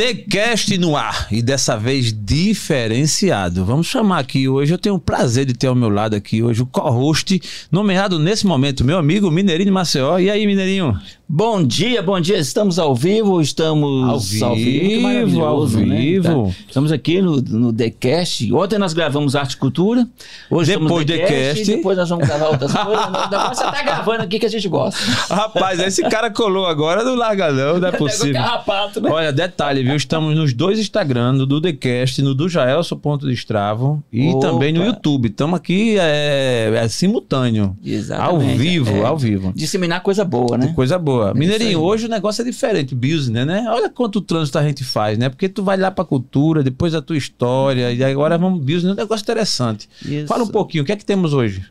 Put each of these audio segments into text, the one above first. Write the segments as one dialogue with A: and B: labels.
A: TheCast no ar e dessa vez diferenciado. Vamos chamar aqui hoje. Eu tenho o prazer de ter ao meu lado aqui hoje o co-host, nomeado nesse momento, meu amigo Mineirinho Maceió. E aí, Mineirinho?
B: Bom dia, bom dia. Estamos ao vivo, estamos
A: Ao vivo, ao vivo.
B: Né? Tá. Estamos aqui no, no TheCast. Ontem nós gravamos Arte e Cultura. Hoje
A: Depois
B: estamos no
A: TheCast.
B: e Depois nós vamos gravar outras coisas. Agora você tá gravando aqui que a gente gosta.
A: Rapaz, esse cara colou agora, não larga não, é possível.
B: carrapato, né?
A: Olha, detalhe, viu? Estamos nos dois Instagram, no do TheCast, no do Jaelson.destravo e
B: Opa.
A: também no YouTube. Estamos aqui é, é simultâneo.
B: Exatamente.
A: Ao vivo,
B: É.
A: ao vivo.
B: Disseminar coisa boa, né?
A: Coisa boa.
B: Isso
A: Mineirinho,
B: aí.
A: hoje o negócio é diferente, business, né? Olha quanto trânsito a gente faz, né? Porque tu vai lá pra cultura, depois a tua história, e agora vamos business, é um negócio interessante.
B: Isso.
A: Fala um pouquinho, o que é que temos hoje?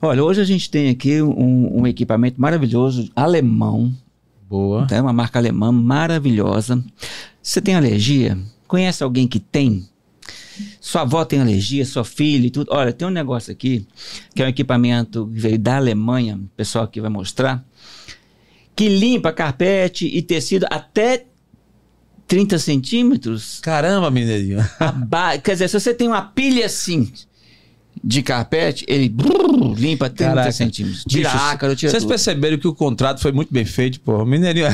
B: Olha, hoje a gente tem aqui um, um equipamento maravilhoso, alemão,
A: Boa.
B: tá? uma marca alemã maravilhosa. Você tem alergia? Conhece alguém que tem? Sua avó tem alergia, sua filha e tudo. Olha, tem um negócio aqui, que é um equipamento que veio da Alemanha, o pessoal aqui vai mostrar, que limpa carpete e tecido até 30 centímetros.
A: Caramba, Mineirinho.
B: Quer dizer, se você tem uma pilha assim de carpete, ele brrr, limpa 30
A: Caraca.
B: centímetros. Tira
A: Bicho,
B: ácaro, tira
A: Vocês
B: tudo.
A: perceberam que o contrato foi muito bem feito, pô. Mineirinho.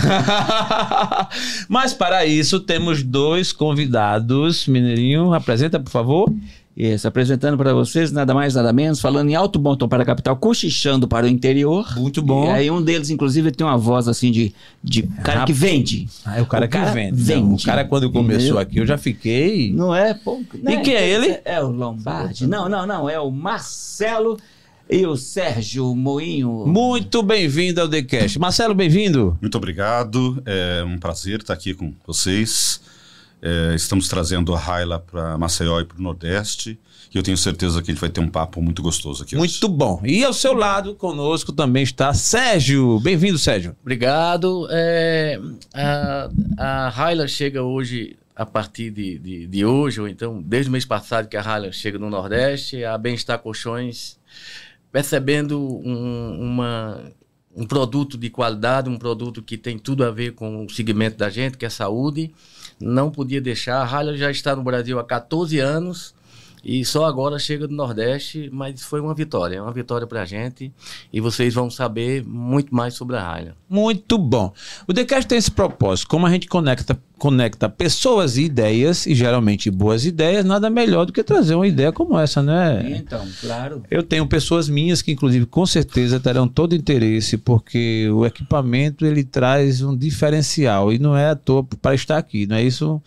A: Mas para isso temos dois convidados. Mineirinho, apresenta, por favor.
B: Isso, apresentando para vocês, nada mais, nada menos, falando em alto bom tom para a capital, cochichando para o interior.
A: Muito bom.
B: E aí um deles, inclusive, tem uma voz assim de, de cara que vende.
A: Ah, é o cara
B: O
A: que
B: cara
A: vende.
B: vende.
A: Não, o cara, quando começou
B: Entendeu?
A: aqui, eu já fiquei.
B: Não é? Pô,
A: E quem é ele?
B: É o Lombardi. Não, não, não. É o Marcelo e o Sérgio Moinho.
A: Muito bem-vindo ao TheCast. Marcelo, bem-vindo.
C: Muito obrigado, é um prazer estar aqui com vocês. É, estamos trazendo a Raila para Maceió e para o Nordeste e eu tenho certeza que a gente vai ter um papo muito gostoso aqui hoje.
A: Muito bom. E ao seu lado, conosco também está Sérgio. Bem-vindo, Sérgio.
D: Obrigado. É, a, a Hyla chega hoje, a partir de, de, de hoje, ou então desde o mês passado que a Hyla chega no Nordeste, a Bem-Estar Colchões, percebendo um, uma, um produto de qualidade, um produto que tem tudo a ver com o segmento da gente, que é saúde, não podia deixar. A Hyla já está no Brasil há 14 anos. E só agora chega do Nordeste, mas foi uma vitória, uma vitória pra gente. E vocês vão saber muito mais sobre a Hyla.
A: Muito bom. O TheCast tem esse propósito. Como a gente conecta, conecta pessoas e ideias, e geralmente boas ideias, nada melhor do que trazer uma ideia como essa, né?
B: Então, claro.
A: Eu tenho pessoas minhas que, inclusive, com certeza terão todo interesse, porque o equipamento ele traz um diferencial e não é à toa para estar aqui, não é isso?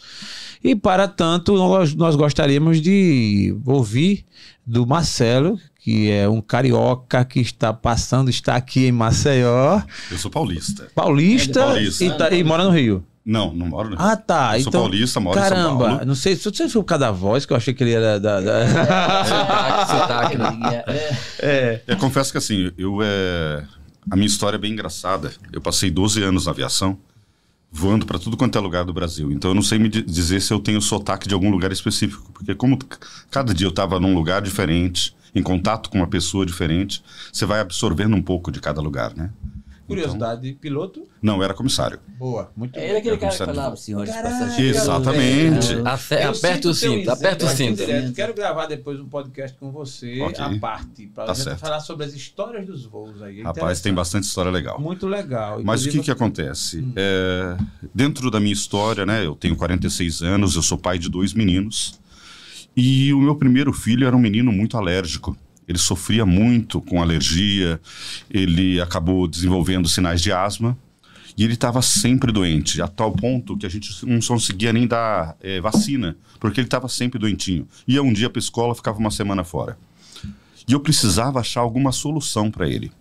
A: E para tanto, nós, nós gostaríamos de ouvir do Marcelo, que é um carioca que está passando, está aqui em Maceió,
C: Eu sou paulista.
A: paulista,
C: É paulista.
A: E, tá- e mora no Rio.
C: Não, não moro no Rio.
A: Ah, tá.
C: Eu sou
A: então,
C: paulista, moro em São
A: caramba,
C: Paulo.
A: não sei se você foi por causa da voz, que eu achei que ele era da. da-
D: Sotaque, sotaque, né?
A: é.
C: Eu confesso que assim, eu é... a minha história é bem engraçada. Eu passei 12 anos na aviação, voando para tudo quanto é lugar do Brasil. Então eu não sei me di- dizer se eu tenho sotaque de algum lugar específico, porque como cada dia eu estava num lugar diferente, em contato com uma pessoa diferente, você vai absorvendo um pouco de cada lugar, né?
A: Curiosidade, piloto?
C: Não, era comissário.
A: Boa, muito
B: Ele é aquele cara que falava, senhores passageiros.
C: Exatamente.
A: Eu
D: Aperta o cinto, aperta o cinto.
A: Quero gravar depois um podcast com você,
C: Ok.
A: à parte, para
C: Tá
A: falar sobre as histórias dos voos aí. É
C: Rapaz, tem bastante história legal.
A: Muito legal.
C: Mas o que, que acontece? É, dentro da minha história, né? Eu tenho 46 anos, eu sou pai de dois meninos. E o meu primeiro filho era um menino muito alérgico. Ele sofria muito com alergia, ele acabou desenvolvendo sinais de asma e ele estava sempre doente, a tal ponto que a gente não conseguia nem dar eh, vacina, porque ele estava sempre doentinho. Ia um dia para a escola, ficava uma semana fora. E eu precisava achar alguma solução para ele.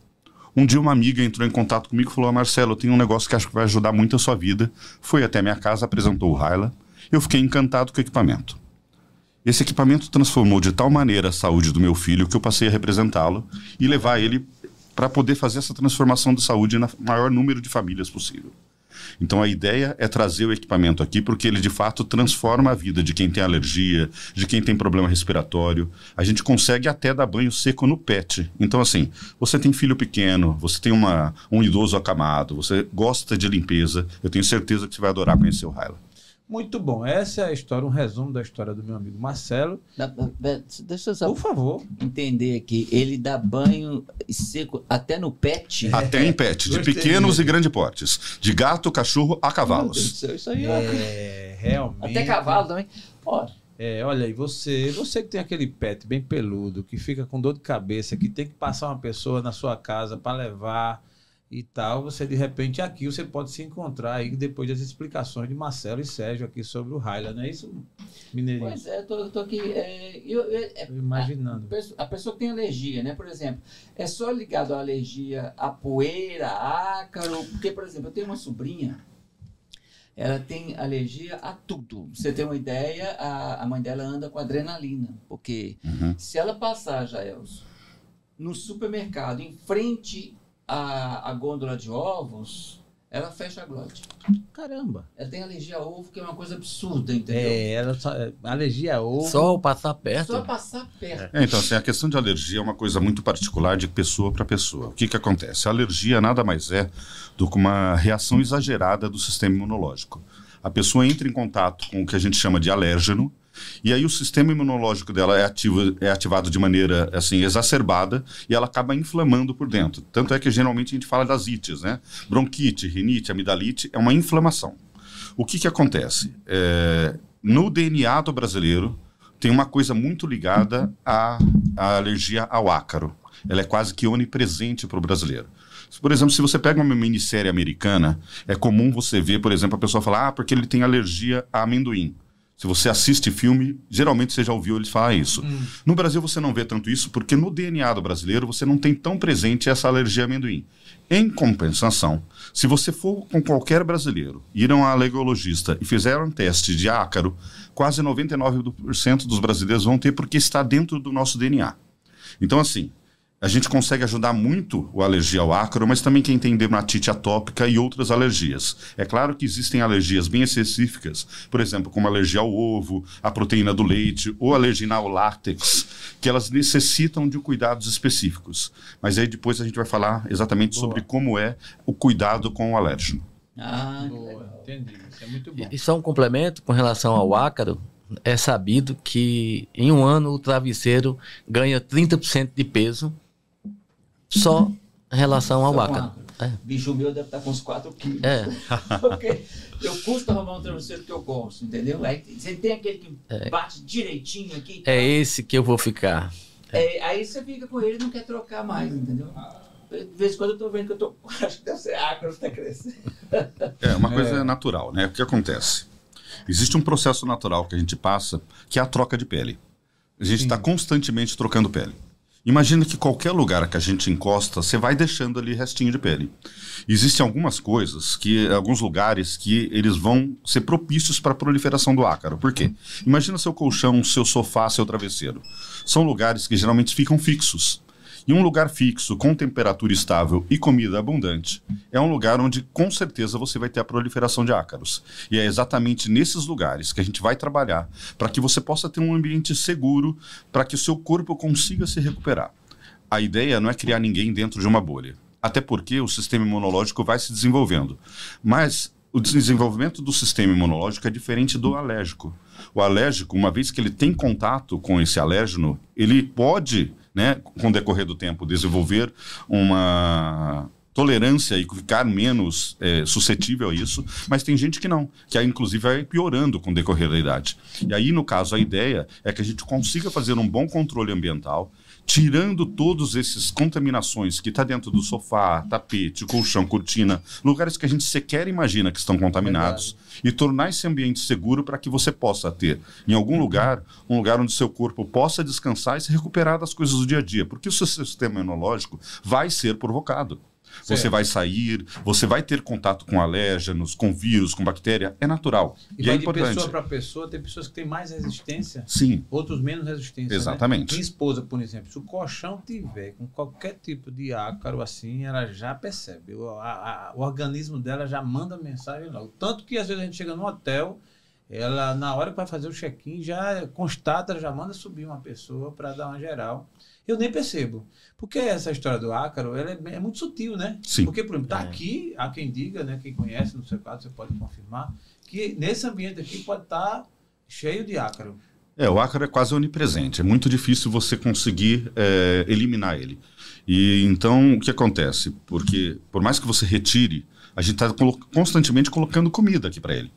C: Um dia uma amiga entrou em contato comigo e falou: "Ah, Marcelo, eu tenho um negócio que acho que vai ajudar muito a sua vida. Foi até minha casa, apresentou o Hyla. Eu fiquei encantado com o equipamento. Esse equipamento transformou de tal maneira a saúde do meu filho que eu passei a representá-lo e levar ele para poder fazer essa transformação de saúde na maior número de famílias possível. Então a ideia é trazer o equipamento aqui porque ele de fato transforma a vida de quem tem alergia, de quem tem problema respiratório. A gente consegue até dar banho seco no pet. Então assim, você tem filho pequeno, você tem uma, um idoso acamado, você gosta de limpeza, eu tenho certeza que você vai adorar conhecer o Hyla.
A: Muito bom. Essa é a história, um resumo da história do meu amigo Marcelo.
B: Dá- dá- Deixa eu só
A: Por favor.
B: entender aqui. Ele dá banho seco até no pet.
C: Até em pet, de
A: Gostei
C: pequenos e grandes portes. De gato, cachorro a
B: Meu Deus do
C: cavalos.
B: céu, Isso aí é...
A: É, realmente.
B: Até cavalo também. Ó,
A: É, olha aí, você, você que tem aquele pet bem peludo, que fica com dor de cabeça, que tem que passar uma pessoa na sua casa para levar e tal, você de repente aqui você pode se encontrar aí depois das explicações de Marcelo e Sérgio aqui sobre o Highland, não é isso, Mineirinho?
B: Pois é, eu tô, eu tô aqui. é, eu- eu- é,
A: Tô imaginando.
B: a, pessoa, a pessoa que tem alergia, né? Por exemplo, é só ligado à alergia à poeira, a ácaro. Porque, por exemplo, eu tenho uma sobrinha, ela tem alergia a tudo. Você ter uma ideia, a, a mãe dela anda com adrenalina. Porque
C: Uhum.
B: se ela passar, Jaelson, no supermercado, em frente à, à gôndola de ovos, ela fecha a glote.
A: Caramba.
B: Ela tem alergia a ovo, que é uma coisa absurda, entendeu?
A: É, ela só, alergia a ovo.
D: Só passar perto.
B: Só passar perto.
C: É, então, assim, a questão de alergia é uma coisa muito particular de pessoa para pessoa. O que, que acontece? A alergia nada mais é do que uma reação exagerada do sistema imunológico. A pessoa entra em contato com o que a gente chama de alérgeno, e aí o sistema imunológico dela é, ativo, é ativado de maneira assim exacerbada e ela acaba inflamando por dentro. Tanto é que geralmente a gente fala das ites, né? Bronquite, rinite, amidalite é uma inflamação. O que, que acontece? É, no DNA do brasileiro tem uma coisa muito ligada à, à alergia ao ácaro. Ela é quase que onipresente para o brasileiro. Por exemplo, se você pega uma minissérie americana, é comum você ver, por exemplo, a pessoa falar, ah, porque ele tem alergia a amendoim. Se você assiste filme, geralmente você já ouviu eles falar isso. No Brasil você não vê tanto isso, porque no DNA do brasileiro você não tem tão presente essa alergia a amendoim. Em compensação, se você for com qualquer brasileiro, ir a um alergologista e fizer um teste de ácaro, quase 99% dos brasileiros vão ter porque está dentro do nosso DNA. Então, assim, a gente consegue ajudar muito o alergia ao ácaro, mas também quem tem dermatite atópica e outras alergias. É claro que existem alergias bem específicas, por exemplo, como alergia ao ovo, à proteína do leite ou alergia ao látex, que elas necessitam de cuidados específicos. Mas aí depois a gente vai falar exatamente
A: Boa.
C: sobre como é o cuidado com o alérgeno.
B: Ah,
A: Boa, entendi. Isso é muito bom.
D: E só um complemento com relação ao ácaro. É sabido que em um ano o travesseiro ganha 30% de peso só em relação ao ácaro. É.
B: Bicho meu deve estar com uns 4 quilos.
D: É.
B: Porque eu custo arrumar um travesseiro que eu gosto, entendeu? Aí você tem aquele que
D: É.
B: bate direitinho aqui.
D: É esse que eu vou ficar.
B: É, aí você fica com ele e não quer trocar mais, entendeu? De vez em quando eu tô vendo que eu tô. Acho que deve ser ácaro, tá crescendo.
C: É uma coisa natural, né? O que acontece? Existe um processo natural que a gente passa, que é a troca de pele. A gente está constantemente trocando pele. Imagina que qualquer lugar que a gente encosta, você vai deixando ali restinho de pele. Existem algumas coisas, que alguns lugares que eles vão ser propícios para a proliferação do ácaro. Por quê? Imagina seu colchão, seu sofá, seu travesseiro. São lugares que geralmente ficam fixos. E um lugar fixo, com temperatura estável e comida abundante, é um lugar onde com certeza você vai ter a proliferação de ácaros. E é exatamente nesses lugares que a gente vai trabalhar para que você possa ter um ambiente seguro, para que o seu corpo consiga se recuperar. A ideia não é criar ninguém dentro de uma bolha, até porque o sistema imunológico vai se desenvolvendo. Mas o desenvolvimento do sistema imunológico é diferente do alérgico. O alérgico, uma vez que ele tem contato com esse alérgeno, ele pode, né, com o decorrer do tempo, desenvolver uma tolerância e ficar menos é, suscetível a isso, mas tem gente que não, que aí inclusive vai piorando com o decorrer da idade. E aí, no caso, a ideia é que a gente consiga fazer um bom controle ambiental, tirando todos esses contaminações que está dentro do sofá, tapete, colchão, cortina, lugares que a gente sequer imagina que estão contaminados, e tornar esse ambiente seguro para que você possa ter, em algum lugar, um lugar onde seu corpo possa descansar e se recuperar das coisas do dia a dia, porque o seu sistema imunológico vai ser provocado. Você
A: Certo.
C: vai sair, você vai ter contato com alérgenos, com vírus, com bactéria, é natural.
A: E,
C: E,
A: vai
C: é
A: de
C: importante.
A: pessoa para pessoa, tem pessoas que têm mais resistência,
C: Sim,
A: outros menos resistência.
C: Exatamente.
A: Né? Minha esposa, por exemplo, se o colchão tiver com qualquer tipo de ácaro assim, ela já percebe. O, a- a- o organismo dela já manda mensagem logo. Tanto que às vezes a gente chega no hotel, ela, na hora que vai fazer o check-in, já constata, já manda subir uma pessoa para dar uma geral. Eu nem percebo. Porque essa história do ácaro ela é, é muito sutil, né?
C: Sim.
A: Porque, por exemplo, tá
D: É.
A: aqui, há quem diga, né? Quem conhece, no seu caso, você pode confirmar, que nesse ambiente aqui pode estar cheio de ácaro.
C: É, o ácaro é quase onipresente. É muito difícil você conseguir é, eliminar ele. E então, o que acontece? Porque, por mais que você retire, a gente está constantemente colocando comida aqui para ele.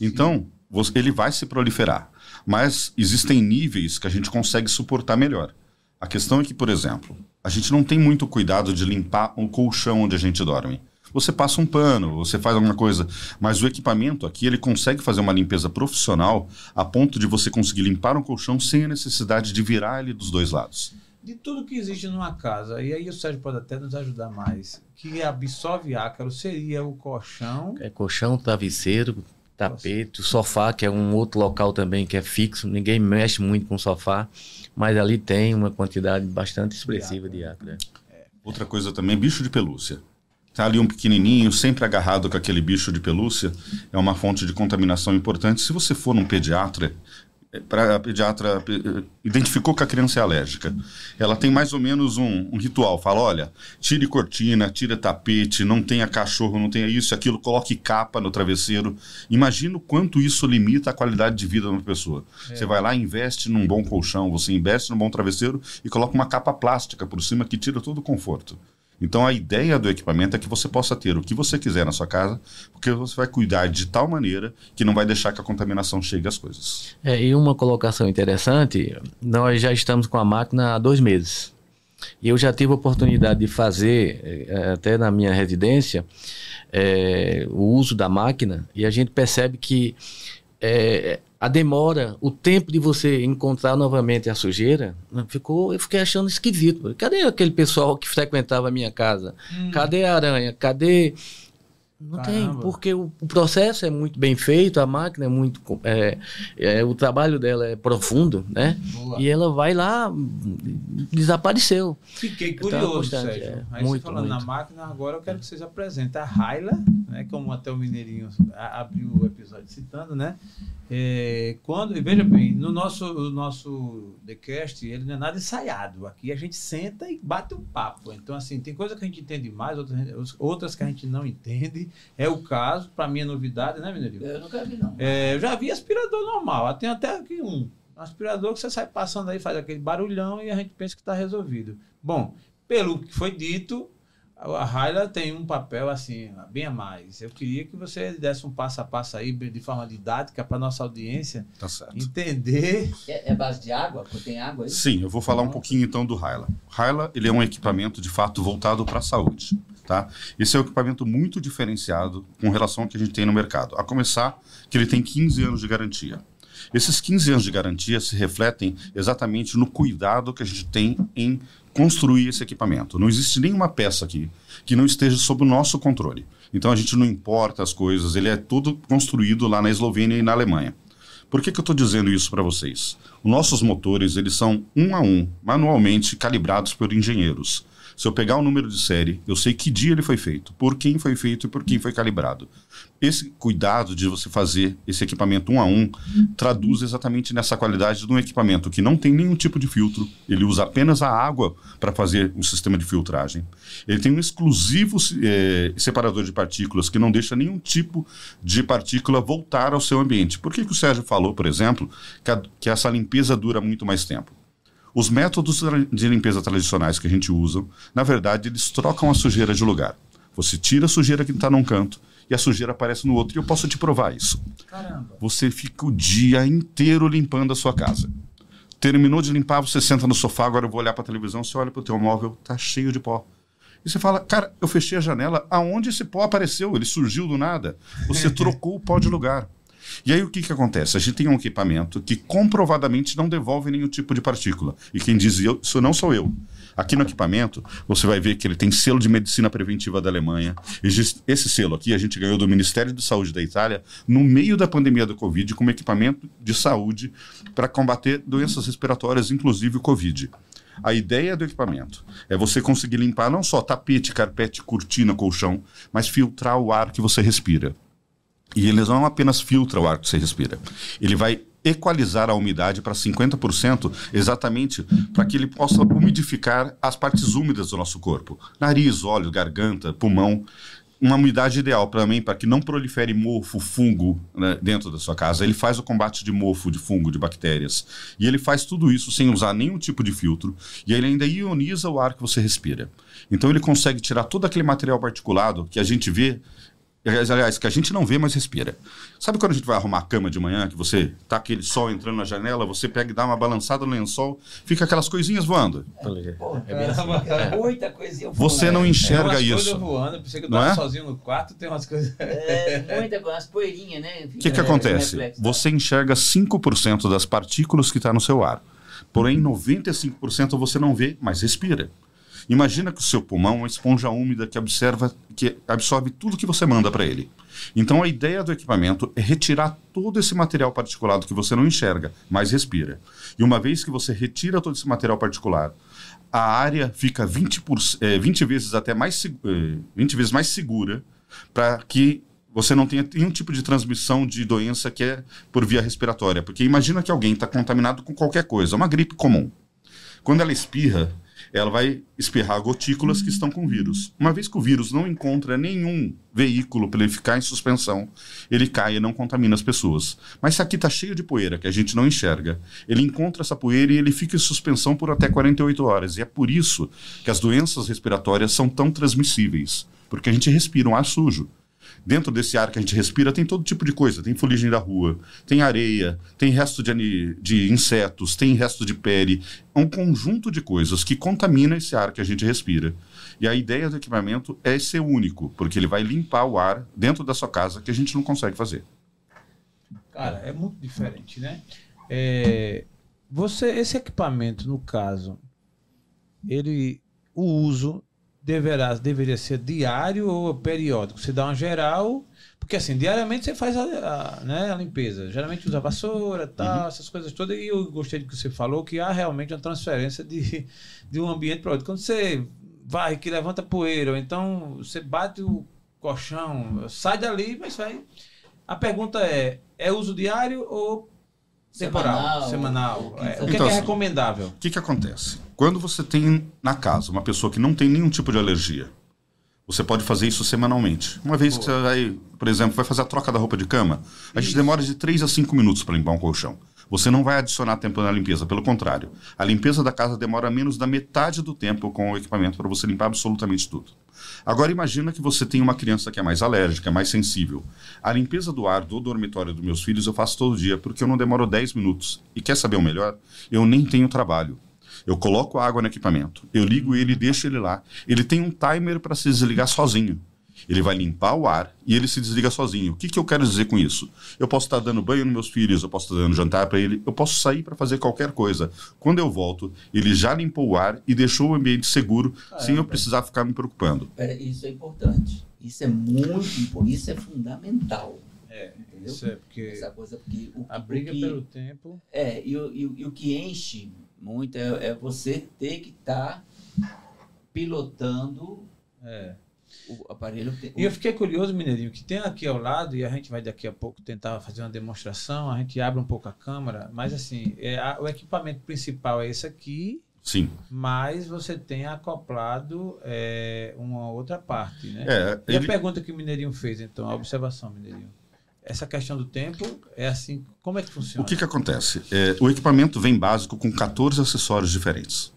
C: Então, você- ele vai se proliferar. Mas existem níveis que a gente consegue suportar melhor. A questão é que, por exemplo, a gente não tem muito cuidado de limpar o colchão onde a gente dorme. Você passa um pano, você faz alguma coisa, mas o equipamento aqui ele consegue fazer uma limpeza profissional a ponto de você conseguir limpar um colchão sem a necessidade de virar ele dos dois lados.
A: De tudo que existe numa casa, e aí o Sérgio pode até nos ajudar mais, que absorve ácaro seria o colchão.
D: É colchão, travesseiro, tapete, o sofá, que é um outro local também que é fixo. Ninguém mexe muito com o sofá, mas ali tem uma quantidade bastante expressiva de ácaro. né?
C: Outra coisa também, bicho de pelúcia. Tá ali um pequenininho, sempre agarrado com aquele bicho de pelúcia, é uma fonte de contaminação importante. Se você for num pediatra, para a pediatra eh, identificou que a criança é alérgica, ela tem mais ou menos um, um ritual. Fala, olha, tire cortina, tire tapete, não tenha cachorro, não tenha isso, aquilo, coloque capa no travesseiro. Imagina o quanto isso limita a qualidade de vida de uma pessoa. Você vai lá, investe num bom colchão, você investe num bom travesseiro e coloca uma capa plástica por cima que tira todo o conforto. Então a ideia do equipamento é que você possa ter o que você quiser na sua casa, porque você vai cuidar de tal maneira que não vai deixar que a contaminação chegue às coisas.
D: É, e uma colocação interessante, nós já estamos com a máquina há dois meses. E eu já tive a oportunidade de fazer, eh, até na minha residência, eh, o uso da máquina, e a gente percebe que eh, a demora, o tempo de você encontrar novamente a sujeira, né, ficou, eu fiquei achando esquisito. Cadê aquele pessoal que frequentava a minha casa? Cadê a aranha? Cadê. Não tem,
A: Caramba.
D: porque o, o processo é muito bem feito, a máquina é muito. É, é, o trabalho dela é profundo, né?
A: Boa.
D: E ela vai lá, hum, desapareceu.
A: Fiquei
D: Então,
A: curioso,
D: bastante,
A: Sérgio.
D: é.
A: Aí
D: Muito,
A: você falando na
D: muito.
A: máquina, agora eu quero que vocês apresentem a Raila, né, como até o Mineirinho abriu o episódio citando, né? É, quando, e veja bem, no nosso, o nosso TheCast, ele não é nada ensaiado. Aqui a gente senta e bate um papo. Então, assim, tem coisa que a gente entende mais, outras, outras que a gente não entende. É o caso, para mim é novidade, né, Mineirinho?
B: Eu nunca vi, não.
A: É, eu já vi aspirador normal, tem até aqui um. Um aspirador que você sai passando aí, faz aquele barulhão e a gente pensa que está resolvido. Bom, pelo que foi dito, a Raila tem um papel assim, bem a mais. Eu queria que você desse um passo a passo aí, de forma didática, para nossa audiência
C: Tá certo.
A: entender.
B: É, é base de água? Tem água aí?
C: Sim, eu vou falar um pouquinho então do Hyla. Hyla, ele é um equipamento de fato voltado para a saúde, tá? Esse é um equipamento muito diferenciado com relação ao que a gente tem no mercado. A começar que ele tem 15 anos de garantia. Esses 15 anos de garantia se refletem exatamente no cuidado que a gente tem em construir esse equipamento. Não existe nenhuma peça aqui que não esteja sob o nosso controle. Então a gente não importa as coisas, ele é todo construído lá na Eslovênia e na Alemanha. Por que, que eu estou dizendo isso para vocês? Os nossos motores eles são um a um, manualmente calibrados por engenheiros. Se eu pegar o número de série, eu sei que dia ele foi feito, por quem foi feito e por quem foi calibrado. Esse cuidado de você fazer esse equipamento um a um traduz exatamente nessa qualidade de um equipamento que não tem nenhum tipo de filtro, ele usa apenas a água para fazer um sistema de filtragem. Ele tem um exclusivo eh, separador de partículas que não deixa nenhum tipo de partícula voltar ao seu ambiente. Por que, que o Sérgio falou, por exemplo, que, a- que essa limpeza dura muito mais tempo? Os métodos de limpeza tradicionais que a gente usa, na verdade, eles trocam a sujeira de lugar. Você tira a sujeira que está num canto e a sujeira aparece no outro. E eu posso te provar isso.
A: Caramba.
C: Você fica o dia inteiro limpando a sua casa. Terminou de limpar, você senta no sofá, agora eu vou olhar para a televisão, você olha para o teu móvel, tá cheio de pó. E você fala, cara, eu fechei a janela, aonde esse pó apareceu? Ele surgiu do nada. Você trocou o pó de lugar. E aí o que, que acontece? A gente tem um equipamento que comprovadamente não devolve nenhum tipo de partícula. E quem diz eu- isso não sou eu. Aqui no equipamento, você vai ver que ele tem selo de medicina preventiva da Alemanha. Esse selo aqui a gente ganhou do Ministério de Saúde da Itália no meio da pandemia do Covid como equipamento de saúde para combater doenças respiratórias, inclusive o Covid. A ideia do equipamento é você conseguir limpar não só tapete, carpete, cortina, colchão, mas filtrar o ar que você respira. E ele não apenas filtra o ar que você respira, ele vai equalizar a umidade para 50%, exatamente para que ele possa umidificar as partes úmidas do nosso corpo. Nariz, olhos, garganta, pulmão. Uma umidade ideal para mim, para que não prolifere mofo, fungo né, dentro da sua casa. Ele faz o combate de mofo, de fungo, de bactérias. E ele faz tudo isso sem usar nenhum tipo de filtro. E ele ainda ioniza o ar que você respira. Então ele consegue tirar todo aquele material particulado que a gente vê Aliás, que a gente não vê, mas respira. Sabe quando a gente vai arrumar a cama de manhã, que você tá aquele sol entrando na janela, você pega e dá uma balançada no lençol, fica aquelas coisinhas voando.
B: Pô,
D: É bem assim.
B: Muita coisinha
C: Você
B: voando.
C: não
A: Tem
C: enxerga
A: umas
C: isso.
A: coisas voando, pensei que eu tava
C: é?
A: sozinho no quarto, tem umas coisas.
B: É, muita coisa, umas poeirinhas, né?
C: O que, que
B: É,
C: acontece?
B: reflexo.
C: Você enxerga 5% das partículas que está no seu ar. Porém, 95% você não vê, mas respira. Imagina que o seu pulmão é uma esponja úmida que, observa, que absorve tudo que você manda para ele. Então, a ideia do equipamento é retirar todo esse material particulado que você não enxerga, mas respira. E uma vez que você retira todo esse material particular, a área fica 20, por, eh, 20 vezes até mais, eh, 20 vezes mais segura para que você não tenha nenhum tipo de transmissão de doença que é por via respiratória. Porque imagina que alguém está contaminado com qualquer coisa, uma gripe comum. Quando ela espirra, ela vai espirrar gotículas que estão com vírus. Uma vez que o vírus não encontra nenhum veículo para ele ficar em suspensão, ele cai e não contamina as pessoas. Mas se aqui está cheio de poeira que a gente não enxerga, ele encontra essa poeira e ele fica em suspensão por até 48 horas. E é por isso que as doenças respiratórias são tão transmissíveis, porque a gente respira um ar sujo. Dentro desse ar que a gente respira tem todo tipo de coisa. Tem fuligem da rua, tem areia, tem resto de, de insetos, tem resto de pele. É um conjunto de coisas que contamina esse ar que a gente respira. E a ideia do equipamento é ser único, porque ele vai limpar o ar dentro da sua casa que a gente não consegue fazer.
A: Cara, é muito diferente, né? É, você, esse equipamento, no caso, ele, o uso deverá, deveria ser diário ou periódico? Você dá uma geral, porque assim, diariamente você faz a, a, né, a limpeza. Geralmente usa vassoura, tal, essas coisas todas. E eu gostei do que você falou, que há realmente uma transferência de, de um ambiente para outro. Quando você vai, que levanta poeira, ou então você bate o colchão, sai dali, mas vai. A pergunta é: é uso diário ou temporal?
B: Semanal.
A: Semanal. É, o que, é
C: Então,
A: que é recomendável?
C: O que, que acontece? Quando você tem na casa uma pessoa que não tem nenhum tipo de alergia, você pode fazer isso semanalmente. Uma vez que você vai, por exemplo, vai fazer a troca da roupa de cama, a gente demora de 3 a 5 minutos para limpar um colchão. Você não vai adicionar tempo na limpeza, pelo contrário. A limpeza da casa demora menos da metade do tempo com o equipamento para você limpar absolutamente tudo. Agora imagina que você tem uma criança que é mais alérgica, mais sensível. A limpeza do ar do dormitório dos meus filhos eu faço todo dia, porque eu não demoro 10 minutos. E quer saber o melhor? Eu nem tenho trabalho. Eu coloco água no equipamento, eu ligo ele e deixo ele lá. Ele tem um timer para se desligar sozinho. Ele vai limpar o ar e ele se desliga sozinho. O que, que eu quero dizer com isso? Eu posso estar dando banho nos meus filhos, eu posso estar dando jantar para ele, eu posso sair para fazer qualquer coisa. Quando eu volto, ele já limpou o ar e deixou o ambiente seguro, sem eu precisar ficar me preocupando.
B: Pera, isso é importante. Isso é muito importante. Isso é fundamental.
A: É,
B: Entendeu?
A: isso é porque
B: Essa coisa, porque o,
A: a
B: o
A: briga
B: que,
A: pelo tempo.
B: É, e, o- e o- e o que enche muito é, é você ter que estar pilotando
A: É.
B: o aparelho.
A: E eu fiquei curioso, Mineirinho, que tem aqui ao lado, e a gente vai daqui a pouco tentar fazer uma demonstração, a gente abre um pouco a câmera, mas assim, é, a- o equipamento principal é esse aqui,
C: Sim.
A: mas você tem acoplado é, uma outra parte, né?
C: É,
A: E a
C: ele,
A: pergunta que o Mineirinho fez, então, a observação, Mineirinho. Essa questão do tempo é assim, como é que funciona?
C: O que, que acontece? É, o equipamento vem básico com 14 acessórios diferentes.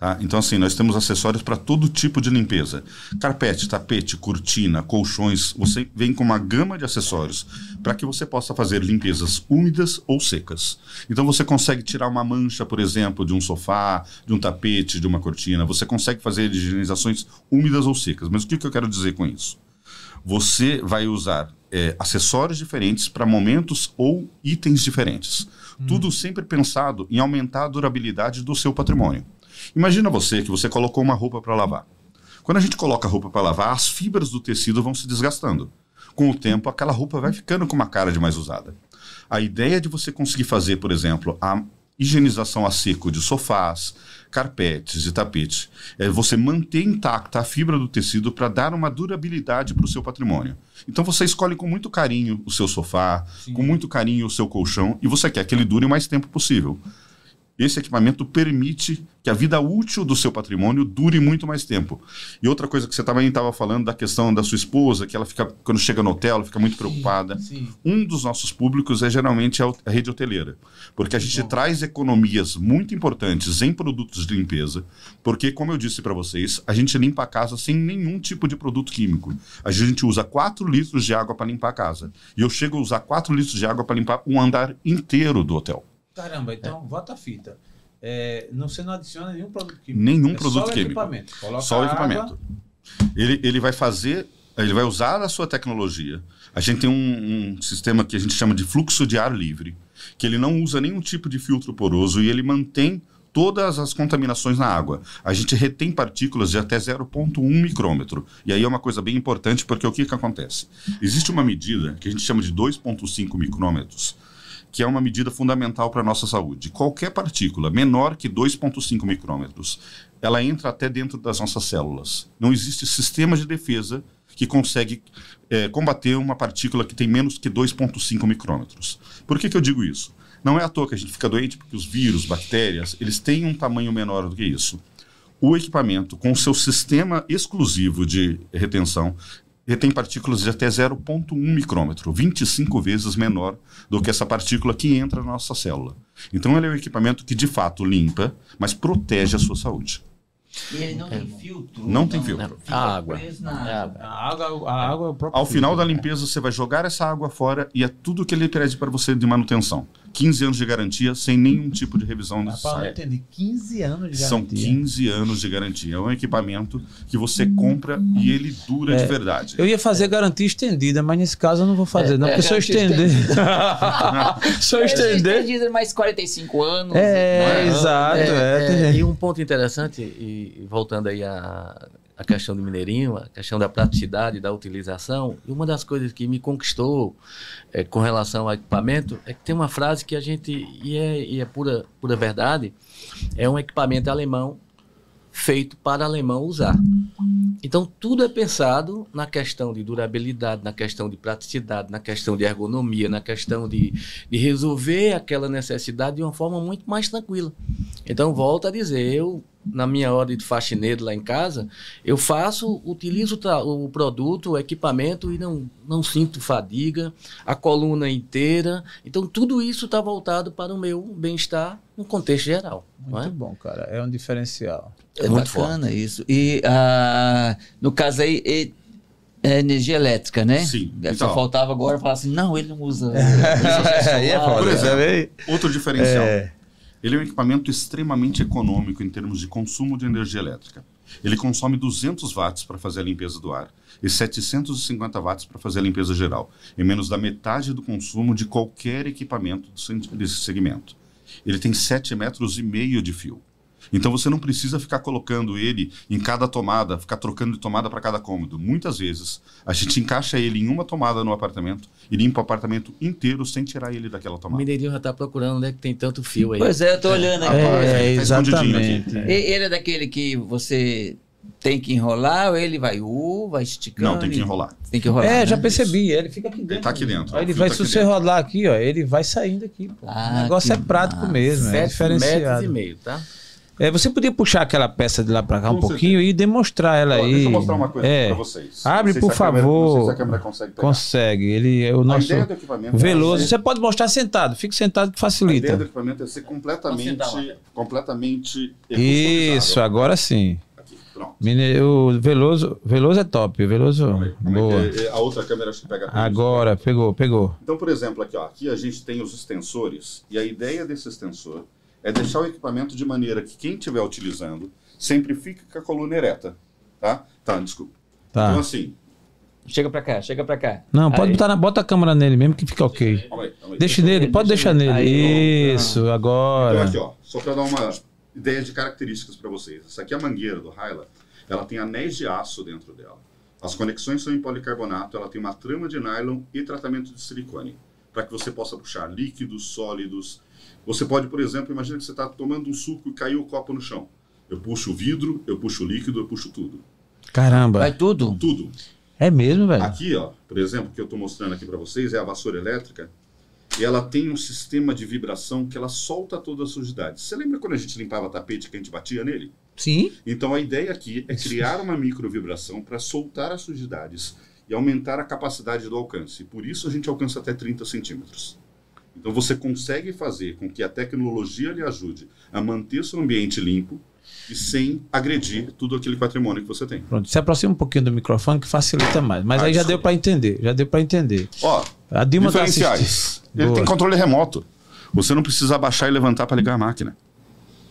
C: Tá? Então, assim, nós temos acessórios para todo tipo de limpeza. Carpete, tapete, cortina, colchões. Você vem com uma gama de acessórios para que você possa fazer limpezas úmidas ou secas. Então, você consegue tirar uma mancha, por exemplo, de um sofá, de um tapete, de uma cortina. Você consegue fazer higienizações úmidas ou secas. Mas o que, que eu quero dizer com isso? você vai usar é, acessórios diferentes para momentos ou itens diferentes. Tudo sempre pensado em aumentar a durabilidade do seu patrimônio. Imagina você que você colocou uma roupa para lavar. Quando a gente coloca a roupa para lavar, as fibras do tecido vão se desgastando. Com o tempo, aquela roupa vai ficando com uma cara de mais usada. A ideia de você conseguir fazer, por exemplo, a higienização a seco de sofás, carpetes e tapete. É você manter intacta a fibra do tecido para dar uma durabilidade para o seu patrimônio. Então você escolhe com muito carinho o seu sofá, Sim. com muito carinho o seu colchão e você quer que ele dure o mais tempo possível esse equipamento permite que a vida útil do seu patrimônio dure muito mais tempo. E outra coisa que você também estava falando da questão da sua esposa, que ela fica, quando chega no hotel, ela fica muito sim, preocupada. Sim. Um dos nossos públicos é geralmente a rede hoteleira, porque a gente Bom. traz economias muito importantes em produtos de limpeza, porque, como eu disse para vocês, a gente limpa a casa sem nenhum tipo de produto químico. A gente usa 4 litros de água para limpar a casa. E eu chego a usar 4 litros de água para limpar um andar inteiro do hotel.
A: Caramba, então, é. bota a fita. É, não, você não adiciona nenhum produto químico.
C: Nenhum é produto só químico. Equipamento. só o equipamento. Ele, ele vai fazer, ele vai usar a sua tecnologia. A gente tem um, um, sistema que a gente chama de fluxo de ar livre, que ele não usa nenhum tipo de filtro poroso e ele mantém todas as contaminações na água. A gente retém partículas de até 0,1 micrômetro. E aí é uma coisa bem importante, porque o que, que acontece? Existe uma medida que a gente chama de 2,5 micrômetros, que é uma medida fundamental para a nossa saúde. Qualquer partícula menor que 2,5 micrômetros, ela entra até dentro das nossas células. Não existe sistema de defesa que consegue é, combater uma partícula que tem menos que 2,5 micrômetros. Por que, que eu digo isso? Não é à toa que a gente fica doente porque os vírus, bactérias, eles têm um tamanho menor do que isso. O equipamento, com seu sistema exclusivo de retenção, retém partículas de até 0,1 micrômetro, 25 vezes menor do que essa partícula que entra na nossa célula. Então, ele é um equipamento que de fato limpa, mas protege a sua saúde.
B: E ele não tem filtro?
C: Não, não tem filtro.
D: A água.
A: A água, a água é o próprio
C: Ao final da limpeza, você vai jogar essa água fora e é tudo que ele pede para você de manutenção. 15 anos de garantia sem nenhum tipo de revisão necessária.
A: Eu entendi, 15 anos de garantia.
C: São 15 anos de garantia. É um equipamento que você compra e ele dura é, de verdade.
A: Eu ia fazer garantia estendida, mas nesse caso eu não vou fazer, é, não, porque é, se eu estender.
B: se eu estender. Estendida mais 45 anos.
A: É, exato.
D: É, é, e um ponto interessante, e voltando aí a a questão do mineirinho, a questão da praticidade, da utilização. E uma das coisas que me conquistou é, com relação ao equipamento é que tem uma frase que a gente, e é, e é pura, pura verdade, é um equipamento alemão feito para alemão usar. Então, tudo é pensado na questão de durabilidade, na questão de praticidade, na questão de ergonomia, na questão de, de resolver aquela necessidade de uma forma muito mais tranquila. Então, volto a dizer, eu na minha hora de faxineiro lá em casa, eu faço, utilizo o produto, o equipamento e não, não sinto fadiga, a coluna inteira. Então, tudo isso está voltado para o meu bem-estar no contexto geral.
A: Muito
D: é?
A: bom, cara. É um diferencial.
B: É, muito bacana forte. isso. E ah, no caso aí, é energia elétrica, né?
C: Sim.
B: Só então, faltava agora falar assim, não, ele não usa.
C: Aí é, Por exemplo, outro diferencial. É ele é um equipamento extremamente econômico em termos de consumo de energia elétrica. Ele consome 200 watts para fazer a limpeza do ar e 750 watts para fazer a limpeza geral, em menos da metade do consumo de qualquer equipamento desse segmento. Ele tem 7 metros e meio de fio. Então você não precisa ficar colocando ele em cada tomada, ficar trocando de tomada para cada cômodo. Muitas vezes a gente encaixa ele em uma tomada no apartamento e limpa o apartamento inteiro sem tirar ele daquela tomada. O
D: Mineirinho já está procurando onde é que tem tanto fio aí.
B: Pois é, eu tô olhando aqui.
A: É, é, tá exatamente.
B: Ele é daquele que você tem que enrolar ou ele vai uh, vai esticando?
C: Não, tem que enrolar.
B: Tem que enrolar.
A: É, né? já percebi. Ele fica aqui dentro.
C: Ele tá aqui dentro.
A: Ele vai, tá se você rodar aqui, ó, ele vai saindo aqui. Ah, o negócio é prático massa. mesmo, é diferenciado. metros
D: e meio, tá?
A: É, você podia puxar aquela peça de lá para cá Com um certeza. pouquinho e demonstrar ela Ó, aí. Deixa
C: eu mostrar uma coisa é. para vocês.
A: Abre, por favor. Câmera, não sei
C: se a câmera consegue pegar.
A: Consegue. Ele é o nosso Veloso. É você pode mostrar sentado. Fique sentado que facilita. A
C: ideia do equipamento é ser completamente, completamente
A: Isso, agora sim. Aqui, pronto. O Veloso, Veloso é top. Veloso, boa.
C: É, a outra câmera acho que pega.
A: Agora, pegou, pegou.
C: Então, por exemplo, aqui, ó, aqui a gente tem os extensores e a ideia desse extensor é deixar o equipamento de maneira que quem estiver utilizando sempre fique com a coluna ereta. Tá? Tá, desculpa. Tá. Então, assim.
B: Chega pra cá, chega pra cá.
A: Não, pode botar na, bota a câmera nele mesmo que fica ok. Calma aí, calma aí. Deixa nele, pode deixar nele. Aí, Isso, agora.
C: Então, aqui, ó, só pra dar uma ideia de características para vocês. Essa aqui é a mangueira do Hyla. Ela tem anéis de aço dentro dela. As conexões são em policarbonato, ela tem uma trama de nylon e tratamento de silicone, para que você possa puxar líquidos, sólidos, você pode, por exemplo, imagina que você está tomando um suco e caiu o copo no chão. Eu puxo o vidro, eu puxo o líquido, eu puxo tudo.
A: Caramba.
B: Vai tudo?
C: Tudo.
A: É mesmo, velho?
C: Aqui, ó, por exemplo, que eu estou mostrando aqui para vocês é a vassoura elétrica. E ela tem um sistema de vibração que ela solta toda a sujidade. Você lembra quando a gente limpava tapete que a gente batia nele?
A: Sim.
C: Então a ideia aqui é criar uma microvibração para soltar as sujidades e aumentar a capacidade do alcance. Por isso a gente alcança até 30 centímetros. Então você consegue fazer com que a tecnologia lhe ajude a manter seu ambiente limpo e sem agredir tudo aquele patrimônio que você tem.
A: Pronto, se aproxima um pouquinho do microfone que facilita mais. Mas
C: Ah,
A: aí já
C: desculpa.
A: deu para entender, já deu para entender.
C: Ó,
A: A Dilma tá
C: diferenciais.
A: assistindo.
C: Ele
A: Boa.
C: tem controle remoto. Você não precisa abaixar e levantar para ligar a máquina.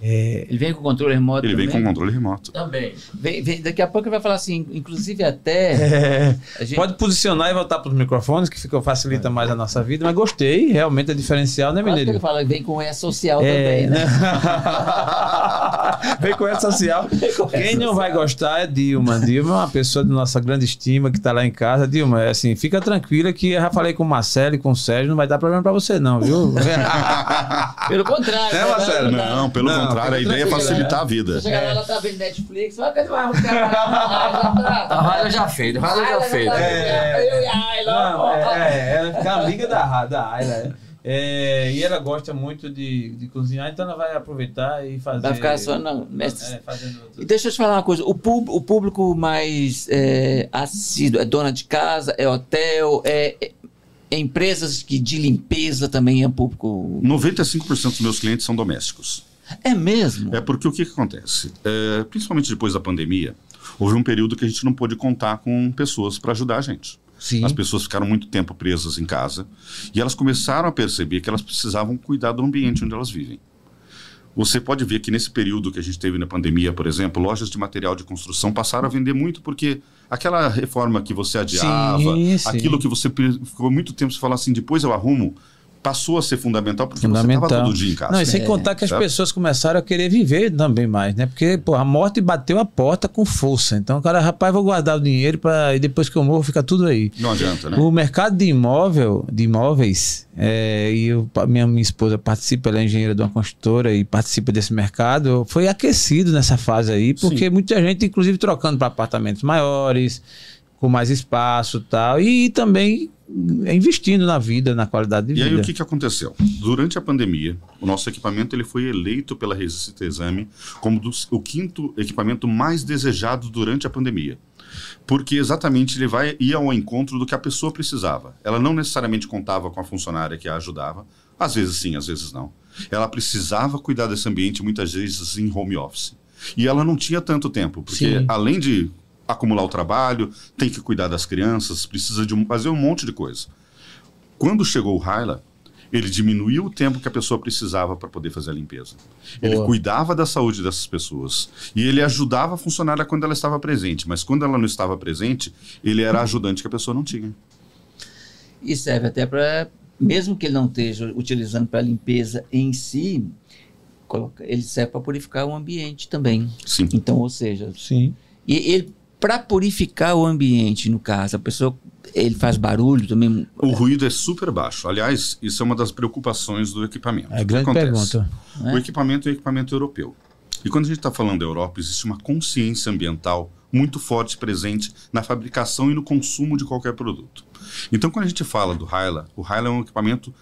B: Ele vem com controle remoto
C: Ele vem com
B: também?
C: controle remoto.
D: Também.
B: Vem- vem- daqui a pouco ele vai falar assim, inclusive até...
A: É,
B: a gente-
A: pode posicionar e voltar para os microfones, que fica, facilita mais a nossa vida. Mas gostei, realmente é diferencial, né,
B: que ele
A: Mineiro?
B: fala, vem com E social
A: É,
B: também, né?
A: Vem com essa social. Quem não vai gostar é Dilma. Dilma é uma pessoa de nossa grande estima que está lá em casa. Dilma, é assim, fica tranquila que eu já falei com o Marcelo e com o Sérgio, não vai dar problema para você, não, viu?
B: Pelo contrário.
A: É,
B: né?
A: Marcelo?
C: Não, pelo
A: Não,
C: contrário, a
A: fica
C: ideia é facilitar a vida.
B: Você chega lá, ela tá vendo Netflix, vai, cadê arrumar?
D: A Raila já fez, a Raila já fez.
A: É.
B: Eu e a Ayla.
A: Não, é, é, ela fica amiga da, da Ayla. é. É, e ela gosta muito de, de cozinhar, então ela vai aproveitar e fazer.
B: Vai ficar só na.
A: É, fazendo.
B: E deixa eu te falar uma coisa, o, pub- o público mais é, assíduo é dona de casa, é hotel, é, é- é empresas que de limpeza também é público.
C: 95% dos meus clientes são domésticos.
B: É mesmo?
C: É porque o que, que acontece? É, principalmente depois da pandemia, houve um período que a gente não pôde contar com pessoas para ajudar a gente.
A: Sim.
C: As pessoas ficaram muito tempo presas em casa e elas começaram a perceber que elas precisavam cuidar do ambiente onde elas vivem. Você pode ver que nesse período que a gente teve na pandemia, por exemplo, lojas de material de construção passaram a vender muito porque aquela reforma que você adiava,
A: Sim, sim.
C: aquilo que você ficou muito tempo se falar assim, depois eu arrumo, passou a ser fundamental porque você
A: Fundamental.
C: estava todo dia em casa.
A: Não, e sem
B: É,
A: contar que as pessoas começaram a querer viver também mais, né? Porque, pô, a morte bateu a porta com força. Então, o cara, rapaz, vou guardar o dinheiro para e depois que eu morro fica tudo aí.
C: Não adianta, né?
A: O mercado de imóvel, de imóveis, é, e eu, minha, minha esposa participa, ela é engenheira de uma construtora e participa desse mercado, foi aquecido nessa fase aí, porque muita gente, inclusive, trocando para apartamentos maiores, com mais espaço e tal, e também investindo na vida, na qualidade de
C: E
A: vida.
C: aí o que, que aconteceu? Durante a pandemia, o nosso equipamento ele foi eleito pela Resista Exame como dos- o quinto equipamento mais desejado durante a pandemia. Porque exatamente ele vai ir ao encontro do que a pessoa precisava. Ela não necessariamente contava com a funcionária que a ajudava, às vezes sim, às vezes não. Ela precisava cuidar desse ambiente muitas vezes em home office. E ela não tinha tanto tempo, porque
A: Sim.
C: além de acumular o trabalho, tem que cuidar das crianças, precisa de um- fazer um monte de coisa. Quando chegou o Hyla, ele diminuiu o tempo que a pessoa precisava para poder fazer a limpeza. Ele
A: Boa.
C: cuidava da saúde dessas pessoas. E ele ajudava a funcionária quando ela estava presente. Mas quando ela não estava presente, ele era ajudante que a pessoa não tinha.
B: E serve até para, mesmo que ele não esteja utilizando para limpeza em si, coloca- ele serve para purificar o ambiente também.
C: Sim.
B: Então, ou seja,
A: Sim.
B: e ele para purificar o ambiente, no caso, a pessoa ele faz barulho também.
C: O ruído é super baixo. Aliás, isso é uma das preocupações do equipamento.
A: É
C: O que
A: grande
C: acontece?
A: pergunta.
B: né?
C: O equipamento é um equipamento europeu. E quando a gente está falando da Europa, existe uma consciência ambiental muito forte presente na fabricação e no consumo de qualquer produto. Então, quando a gente fala do Hyla, o Hyla é um equipamento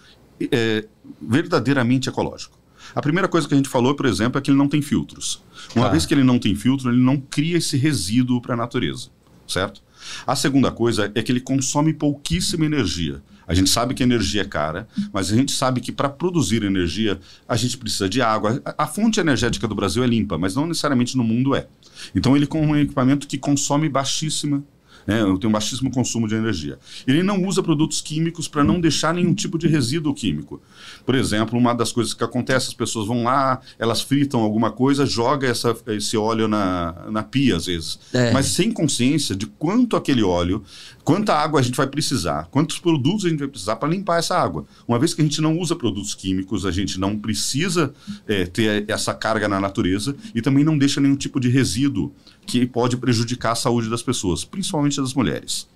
C: é, verdadeiramente ecológico. A primeira coisa que a gente falou, por exemplo, é que ele não tem filtros. Uma
A: Tá.
C: vez que ele não tem filtro, ele não cria esse resíduo para a natureza, certo? A segunda coisa é que ele consome pouquíssima energia. A gente sabe que a energia é cara, mas a gente sabe que para produzir energia a gente precisa de água. A, a fonte energética do Brasil é limpa, mas não necessariamente no mundo é. Então ele com um equipamento que consome baixíssima né, tem um baixíssimo consumo de energia. Ele não usa produtos químicos para não deixar nenhum tipo de resíduo químico. Por exemplo, uma das coisas que acontece, as pessoas vão lá, elas fritam alguma coisa, joga essa, esse óleo na, na pia, às vezes.
B: É.
C: Mas sem consciência de quanto aquele óleo, quanta água a gente vai precisar, quantos produtos a gente vai precisar para limpar essa água. Uma vez que a gente não usa produtos químicos, a gente não precisa é, ter essa carga na natureza e também não deixa nenhum tipo de resíduo que pode prejudicar a saúde das pessoas, principalmente das mulheres.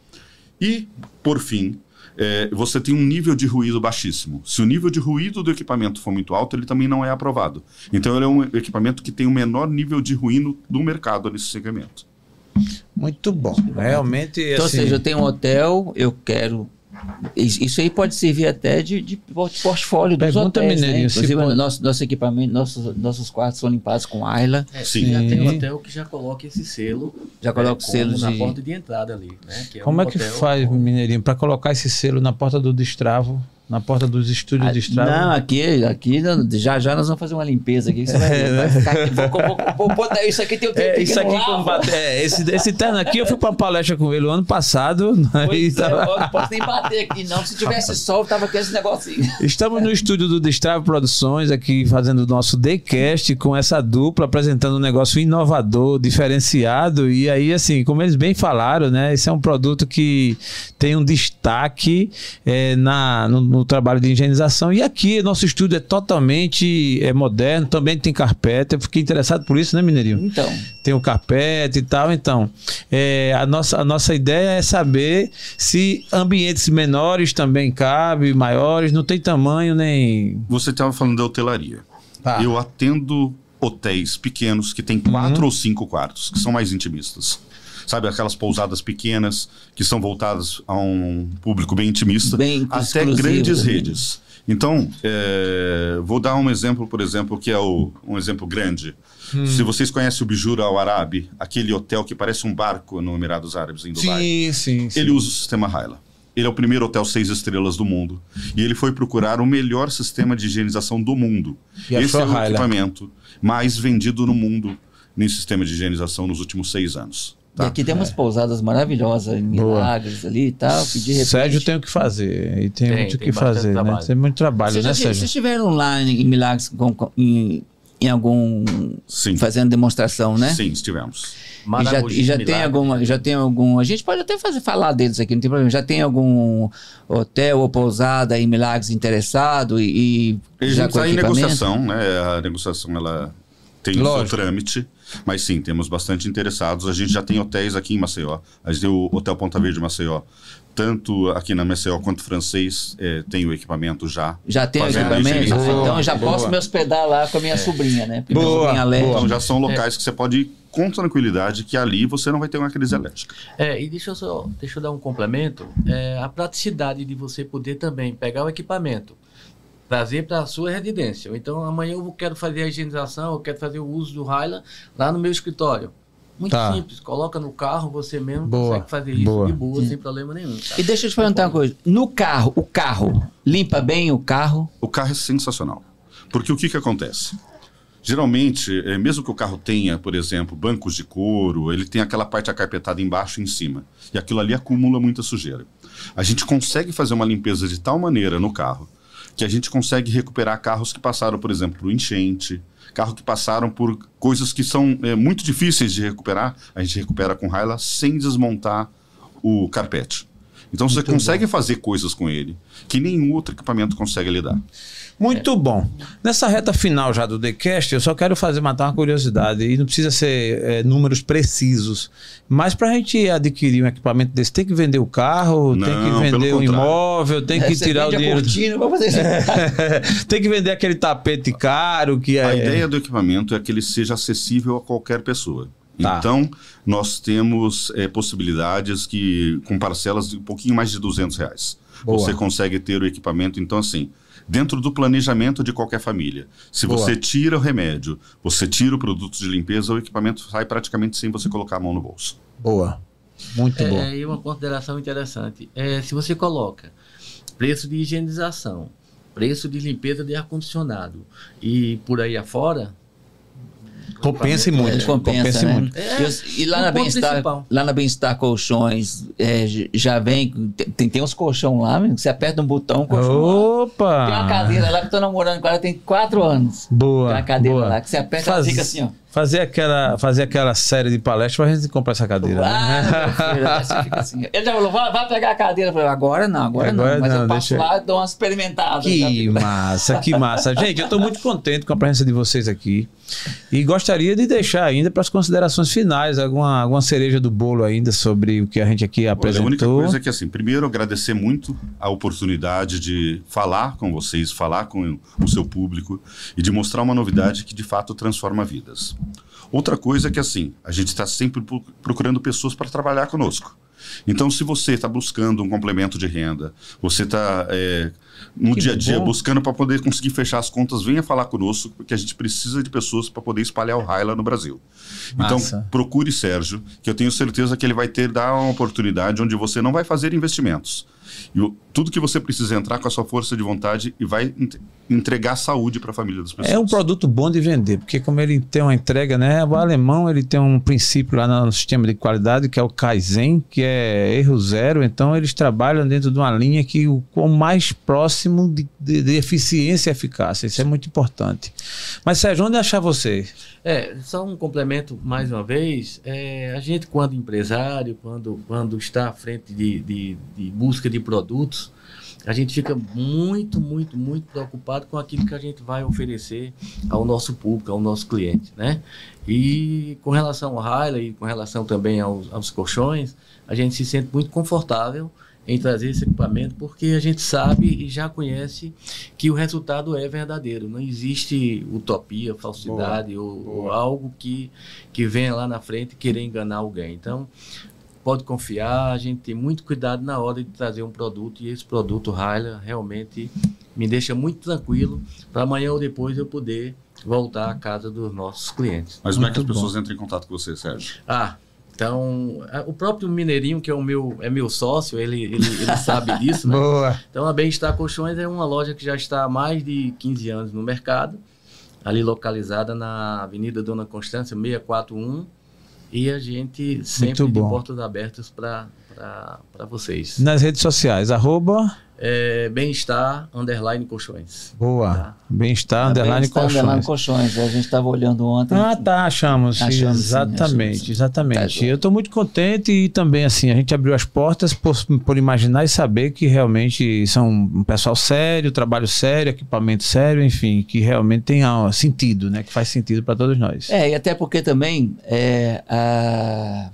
C: E, por fim, é, você tem um nível de ruído baixíssimo. Se o nível de ruído do equipamento for muito alto, ele também não é aprovado. Então, ele é um equipamento que tem o menor nível de ruído do mercado nesse segmento.
A: Muito bom. Realmente.
B: Então,
A: assim,
B: ou seja, eu tenho um hotel, eu quero. Isso aí pode servir até de, de portfólio dos
A: Pergunta,
B: hotéis, né? Inclusive,
A: pode-
B: nosso, nosso equipamento, nossos, nossos quartos são limpados com Ayla.
D: É,
C: Sim.
D: Já tem hotel que já coloca esse selo.
B: Já coloca o
D: como
B: selo
D: na
B: de-
D: porta de entrada ali, né? Que
A: como
D: um
A: é que faz,
D: com-
A: Mineirinho, para colocar esse selo na porta do Destravo, na porta dos estúdios
B: Ah,
A: de Destravo?
B: Não, aqui, aqui já já nós vamos fazer uma limpeza aqui. Você vai, ver, vai ficar aqui. Vou, vou, vou, vou botar isso aqui, tem o
A: É, isso aqui bater, é, esse, esse terno aqui eu fui pra uma palestra com ele o ano passado. né,
B: Pois é,
A: tava-
B: eu não posso nem bater aqui, não. Se tivesse sol, tava com esse negocinho.
A: Estamos no estúdio do Destrave Produções, aqui fazendo o nosso Daycast com essa dupla, apresentando um negócio inovador, diferenciado. E aí, assim, como eles bem falaram, né? Esse é um produto que tem um destaque é, na, no, no trabalho de higienização. E aqui, nosso estúdio é totalmente é, moderno, também tem carpete. Eu fiquei interessado por isso, né, Mineirinho?
B: Então,
A: tem o carpete e tal. Então, é, a, nossa, a nossa ideia é saber se ambientes menores também cabem, maiores, não tem tamanho nem.
C: Você estava falando da hotelaria.
A: Tá.
C: Eu atendo hotéis pequenos que têm quatro ou cinco quartos, que são mais intimistas. Sabe, aquelas pousadas pequenas que são voltadas a um público bem intimista,
B: Bem
C: até grandes redes. Então, é, vou dar um exemplo, por exemplo, que é o, um exemplo grande. Se vocês conhecem o Bijura Al Arabi, aquele hotel que parece um barco no Emirados Árabes, em Dubai.
A: sim,
C: Ele usa o sistema Hyla. Ele é o primeiro hotel seis estrelas do mundo. E ele foi procurar o melhor sistema de higienização do mundo.
A: E
C: Esse é o
A: Hyla.
C: equipamento mais vendido no mundo nesse sistema de higienização nos últimos seis anos.
B: E
C: Tá?
B: aqui tem umas pousadas maravilhosas, em
A: Boa.
B: Milagres ali e tal. Que de repente...
A: Sérgio tem o que fazer. E tem,
D: Tem,
A: muito o que fazer, né?
D: trabalho.
A: Tem muito trabalho,
B: Vocês,
A: né, Sérgio?
B: vocês estiveram lá em Milagres com- com- em, em algum.
C: Sim.
B: fazendo demonstração, né?
C: Sim, estivemos.
B: E já,
D: Maragogi,
B: e já tem alguma, já tem algum. A gente pode até fazer falar deles aqui, não tem problema. Já tem algum hotel ou pousada em Milagres interessado e, e
C: A
B: já
C: gente
B: com
C: está em negociação, né? A negociação ela tem o seu trâmite, mas sim, temos bastante interessados. A gente já tem hotéis aqui em Maceió. A gente tem o Hotel Ponta Verde Maceió. Tanto aqui na Maceió quanto francês eh, tem o equipamento já.
B: Já tem o equipamento? Ah, então eu já
A: Boa.
B: posso me hospedar lá com a minha sobrinha, né? Porque minha
A: Boa,
B: sobrinha alérgica.
C: Então já são locais que você pode ir com tranquilidade que ali você não vai ter uma crise alérgica.
D: É, e deixa eu só deixa eu dar um complemento. É, a praticidade de você poder também pegar o equipamento, trazer para a sua residência. Ou então amanhã eu quero fazer a higienização, eu quero fazer o uso do Hyla lá no meu escritório. Muito
A: Tá.
D: simples, coloca no carro, você mesmo
A: Boa,
D: consegue fazer isso
A: boa.
D: de boa, sem problema nenhum. tá?
B: E deixa eu te perguntar uma coisa. No carro, o carro, limpa bem o carro?
C: O carro é sensacional. Porque o que, que acontece? Geralmente, eh, mesmo que o carro tenha, por exemplo, bancos de couro, ele tem aquela parte acarpetada embaixo e em cima. E aquilo ali acumula muita sujeira. A gente consegue fazer uma limpeza de tal maneira no carro que a gente consegue recuperar carros que passaram, por exemplo, por enchente, carros que passaram por coisas que são eh, muito difíceis de recuperar. A gente recupera com Hyla sem desmontar o carpete. Então você consegue fazer coisas com ele que nenhum outro equipamento consegue lidar.
A: Muito bom. Nessa reta final já do TheCast, eu só quero fazer matar uma curiosidade. E não precisa ser é, números precisos. Mas para a gente adquirir um equipamento desse, tem que vender o carro, tem
C: Não,
A: que
C: pelo
A: vender o imóvel, tem que
B: Você
A: tirar o dinheiro.
B: cortina pra fazer isso.
A: tem que vender aquele tapete caro que é.
C: A ideia do equipamento é que ele seja acessível a qualquer pessoa.
A: Tá.
C: Então, nós temos eh, possibilidades que com parcelas de um pouquinho mais de 200 reais.
A: Boa.
C: Você consegue ter o equipamento, então assim, dentro do planejamento de qualquer família. Se
A: Boa.
C: você tira o remédio, você tira o produto de limpeza, o equipamento sai praticamente sem você colocar a mão no bolso.
A: Boa. Muito bom.
D: É, e uma consideração interessante. É, se você coloca preço de higienização, preço de limpeza de ar-condicionado e por aí afora,
A: Compensa e muito.
B: Compensa, né?
A: muito.
D: É,
B: E, e lá, na Bem-Estar, lá na Bem-Estar Colchões, é, já vem. Tem, tem uns colchão lá, que você aperta um botão, colchão.
A: Opa!
B: Tem uma cadeira lá que eu tô namorando com ela tem quatro anos.
A: Boa.
B: Tem uma cadeira
A: boa.
B: lá que você aperta ela
A: Faz-
B: fica assim, ó.
A: Fazer aquela, fazer aquela série de palestras pra gente comprar essa cadeira. né?
B: Ah, filho, fica assim. Ele já falou, vai, vai pegar a cadeira. Eu falei, agora não, agora,
A: Agora
B: não. Mas
A: não,
B: eu passo
A: deixa-
B: lá e dou uma experimentada. já
A: Que massa, que massa. Gente, eu estou muito contente com a presença de vocês aqui. E gostaria de deixar ainda para as considerações finais alguma, alguma cereja do bolo ainda sobre o que a gente aqui
C: Olha, a
A: apresentou.
C: única coisa é que, assim, primeiro agradecer muito a oportunidade de falar com vocês, falar com o seu público e de mostrar uma novidade que de fato transforma vidas. Outra coisa é que, assim, a gente está sempre pro- procurando pessoas para trabalhar conosco. Então, se você está buscando um complemento de renda, você está no
A: Que
C: dia a dia
A: bom.
C: buscando para poder conseguir fechar as contas, venha falar conosco, porque a gente precisa de pessoas para poder espalhar o Raila no Brasil.
A: Massa.
C: Então, procure Sérgio, que eu tenho certeza que ele vai ter dar uma oportunidade onde você não vai fazer investimentos. O- tudo que você precisa entrar com a sua força de vontade e vai ent- entregar saúde para a família das pessoas.
A: É um produto bom de vender, porque como ele tem uma entrega, né? O alemão ele tem um princípio lá no sistema de qualidade que é o Kaizen, que é erro zero. Então eles trabalham dentro de uma linha que o o mais próximo de, de- de eficiência e eficácia. Isso é muito importante. Mas Sérgio, onde achar você?
D: É, só um complemento mais uma vez. É, a gente, quando empresário, quando, quando está à frente de, de, de busca de produtos, a gente fica muito, muito, muito preocupado com aquilo que a gente vai oferecer ao nosso público, ao nosso cliente, né? E com relação ao Hiley e com relação também aos, aos colchões, a gente se sente muito confortável em trazer esse equipamento porque a gente sabe e já conhece que o resultado é verdadeiro. Não existe utopia, falsidade ou, ou algo que, que venha lá na frente querer enganar alguém. Então, pode confiar, a gente tem muito cuidado na hora de trazer um produto e esse produto Hyla realmente me deixa muito tranquilo para amanhã ou depois eu poder voltar à casa dos nossos clientes.
C: Mas como é que as pessoas entram em contato com você, Sérgio?
D: Ah, então o próprio Mineirinho, que é o meu, é meu sócio, ele, ele, ele sabe disso, né?
A: Boa.
D: Então a Bem-Estar Colchões é uma loja que já está há mais de 15 anos no mercado, ali localizada na Avenida Dona Constância, 641, e a gente sempre de portas abertas para vocês.
A: Nas redes sociais, arroba,
D: É, Bem-Estar Underline Colchões.
A: boa,
D: Tá.
A: bem-estar,
B: Também
A: underline
B: está underline
A: colchões.
B: colchões. A gente estava olhando ontem.
A: Ah, tá, achamos.
B: Achamos, sim,
A: exatamente,
B: achamos,
A: exatamente.
B: Tá,
A: eu estou muito contente e também, assim, a gente abriu as portas por, por imaginar e saber que realmente são um pessoal sério, trabalho sério, equipamento sério, enfim, que realmente tem ah, sentido, né? Que faz sentido para todos nós.
B: É, e até porque também é, a-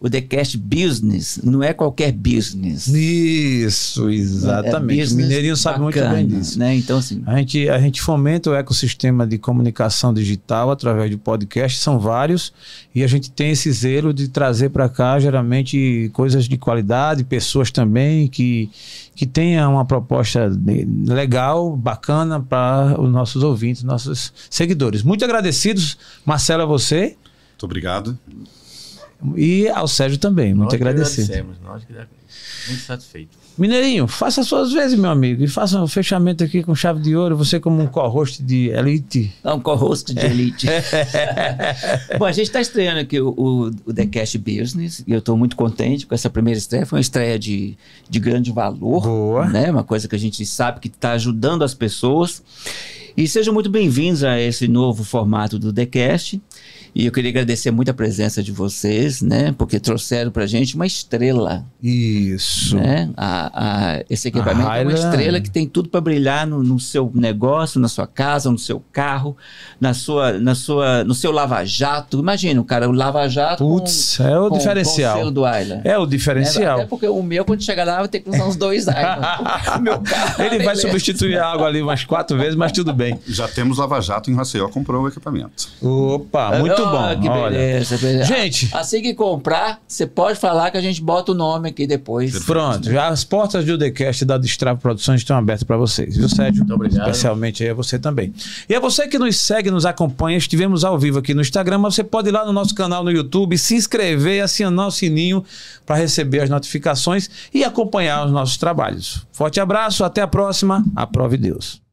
B: o TheCast Business não é qualquer business.
A: Isso, exatamente.
B: É
A: o Mineirinho sabe muito
B: bacana,
A: bem disso.
B: Né? Então, assim,
A: A gente, a gente fomenta o ecossistema de comunicação digital através de podcast, são vários, e a gente tem esse zelo de trazer para cá, geralmente, coisas de qualidade, pessoas também que, que tenham uma proposta de- legal, bacana para os nossos ouvintes, nossos seguidores. Muito agradecidos, Marcelo, a você
C: Muito obrigado.
A: E ao Sérgio também. Muito
D: Nós que
A: agradecido.
D: agradecemos, nós que muito satisfeito.
A: Mineirinho, faça as suas vezes, meu amigo, e faça um fechamento aqui com chave de ouro, você como um co-host de Elite.
B: é um co-host de elite. Bom, a gente está estreando aqui o, o, o The Cash Business e eu estou muito contente com essa primeira estreia. Foi uma estreia de, de grande valor.
A: Boa.
B: Né? Uma coisa que a gente sabe que está ajudando as pessoas. E sejam muito bem-vindos a esse novo formato do The Cast. E eu queria agradecer muito a presença de vocês, né? Porque trouxeram pra gente uma estrela,
A: Isso.
B: né? A, a- esse equipamento é uma estrela que tem tudo para brilhar no, no seu negócio, na sua casa, no seu carro, na sua, na sua, no seu lava-jato. Imagina, o cara, o lava-jato
A: Putz, é o
B: com,
A: diferencial.
B: Com o selo do Island.
A: É o diferencial.
B: Até porque o meu, quando chegar lá, vai ter que usar uns dois o meu carro.
A: Ele vai
B: beleza.
A: substituir a água ali umas quatro vezes, mas tudo bem.
C: Já temos Lava Jato em Maceió, comprou o equipamento.
A: Opa, muito
B: Ah,
A: bom.
B: Que
A: Olha.
B: beleza, beleza.
A: Gente.
B: Assim que comprar, você pode falar que a gente bota o nome aqui depois.
A: Pronto, já as portas do TheCast da Destrave Produções estão abertas para vocês, viu, Sérgio?
D: Muito obrigado.
A: Especialmente aí a você também. E a você que nos segue, nos acompanha, estivemos ao vivo aqui no Instagram, mas você pode ir lá no nosso canal no YouTube, se inscrever e acionar o sininho para receber as notificações e acompanhar os nossos trabalhos. Forte abraço, até a próxima. Aprove Deus.